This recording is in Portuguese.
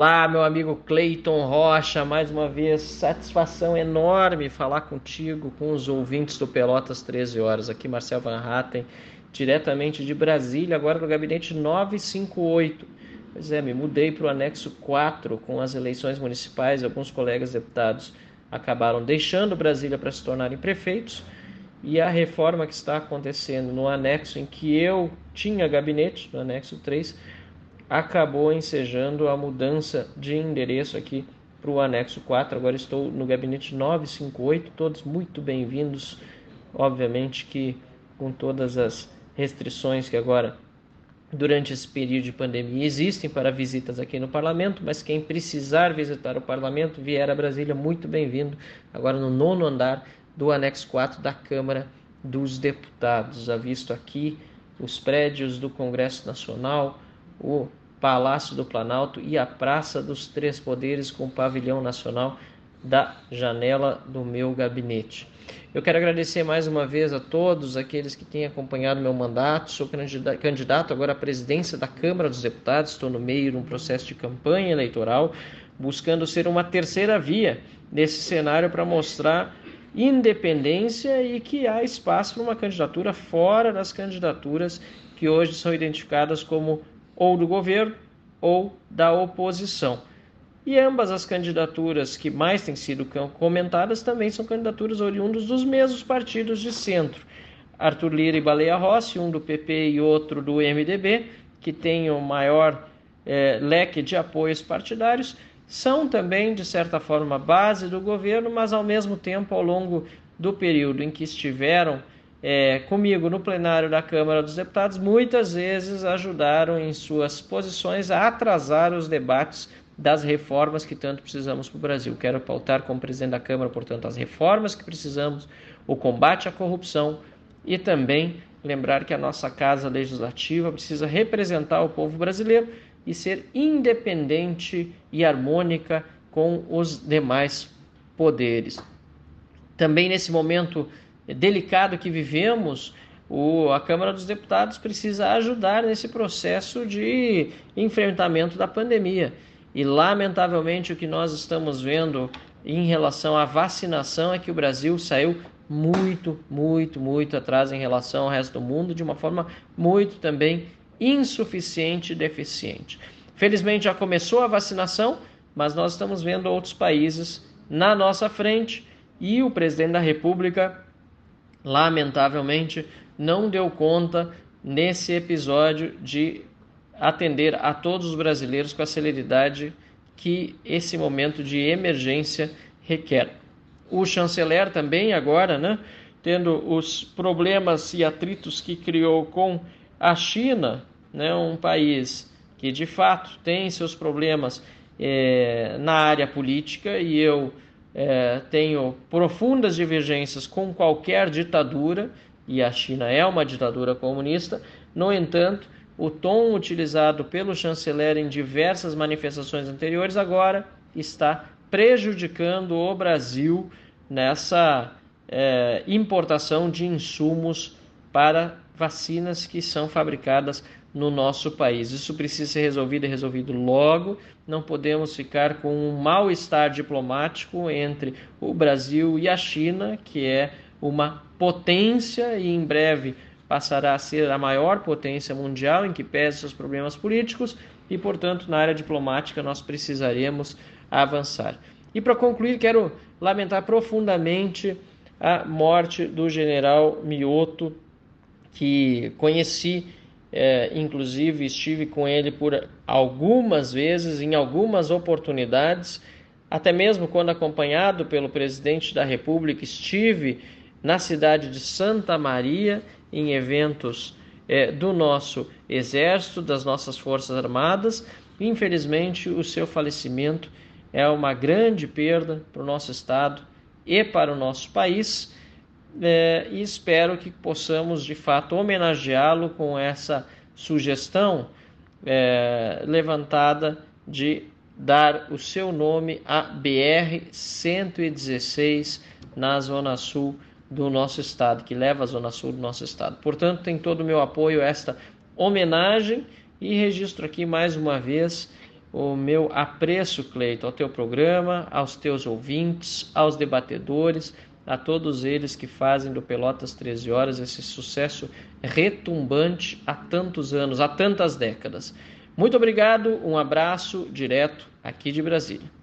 Olá, meu amigo Cleiton Rocha, mais uma vez, satisfação enorme falar contigo, com os ouvintes do Pelotas 13 Horas. Aqui Marcel Van Hatten, diretamente de Brasília, agora no gabinete 958. Pois é, me mudei para o anexo 4 com as eleições municipais. Alguns colegas deputados acabaram deixando Brasília para se tornarem prefeitos. E a reforma que está acontecendo no anexo em que eu tinha gabinete, no anexo 3, acabou ensejando a mudança de endereço aqui para o anexo 4. Agora estou no gabinete 958, todos muito bem-vindos. Obviamente que com todas as restrições que agora durante esse período de pandemia existem para visitas aqui no parlamento, mas quem precisar visitar o parlamento, vier a Brasília, muito bem-vindo. Agora no nono andar do anexo 4 da Câmara dos Deputados. Já visto aqui os prédios do Congresso Nacional, o Palácio do Planalto e a Praça dos Três Poderes com o pavilhão nacional da janela do meu gabinete. Eu quero agradecer mais uma vez a todos aqueles que têm acompanhado meu mandato. Sou candidato agora à presidência da Câmara dos Deputados. Estou no meio de um processo de campanha eleitoral, buscando ser uma terceira via nesse cenário para mostrar independência e que há espaço para uma candidatura fora das candidaturas que hoje são identificadas como ou do governo ou da oposição. E ambas as candidaturas que mais têm sido comentadas também são candidaturas oriundas dos mesmos partidos de centro. Arthur Lira e Baleia Rossi, um do PP e outro do MDB, que têm o maior é, leque de apoios partidários, são também, de certa forma, base do governo, mas ao mesmo tempo, ao longo do período em que estiveram é, comigo no plenário da Câmara dos Deputados, muitas vezes ajudaram em suas posições a atrasar os debates das reformas que tanto precisamos para o Brasil. Quero pautar como presidente da Câmara, portanto, as reformas que precisamos, o combate à corrupção e também lembrar que a nossa Casa Legislativa precisa representar o povo brasileiro e ser independente e harmônica com os demais poderes. Também nesse momento delicado que vivemos, o, a Câmara dos Deputados precisa ajudar nesse processo de enfrentamento da pandemia. E, lamentavelmente, o que nós estamos vendo em relação à vacinação é que o Brasil saiu muito, muito, muito atrás em relação ao resto do mundo, de uma forma muito também insuficiente e deficiente. Felizmente já começou a vacinação, mas nós estamos vendo outros países na nossa frente e o presidente da República lamentavelmente, não deu conta nesse episódio de atender a todos os brasileiros com a celeridade que esse momento de emergência requer. O chanceler também agora, né, tendo os problemas e atritos que criou com a China, né, um país que de fato tem seus problemas é, na área política e eu é, tenho profundas divergências com qualquer ditadura, e a China é uma ditadura comunista. No entanto, o tom utilizado pelo chanceler em diversas manifestações anteriores agora está prejudicando o Brasil nessa é, importação de insumos para vacinas que são fabricadas no nosso país. Isso precisa ser resolvido e resolvido logo. Não podemos ficar com um mal-estar diplomático entre o Brasil e a China, que é uma potência e em breve passará a ser a maior potência mundial em que pese seus problemas políticos e, portanto, na área diplomática nós precisaremos avançar. E para concluir, quero lamentar profundamente a morte do general Mioto, que conheci é, inclusive estive com ele por algumas vezes, em algumas oportunidades, até mesmo quando acompanhado pelo presidente da República, estive na cidade de Santa Maria em eventos é, do nosso Exército, das nossas Forças Armadas. Infelizmente, o seu falecimento é uma grande perda para o nosso Estado e para o nosso país é, e espero que possamos de fato homenageá-lo com essa sugestão é, levantada de dar o seu nome à BR 116 na zona sul do nosso estado, que leva à zona sul do nosso estado. Portanto, tem todo o meu apoio a esta homenagem e registro aqui mais uma vez o meu apreço, Cleito, ao teu programa, aos teus ouvintes, aos debatedores, a todos eles que fazem do Pelotas 13 Horas esse sucesso retumbante há tantos anos, há tantas décadas. Muito obrigado, um abraço direto aqui de Brasília.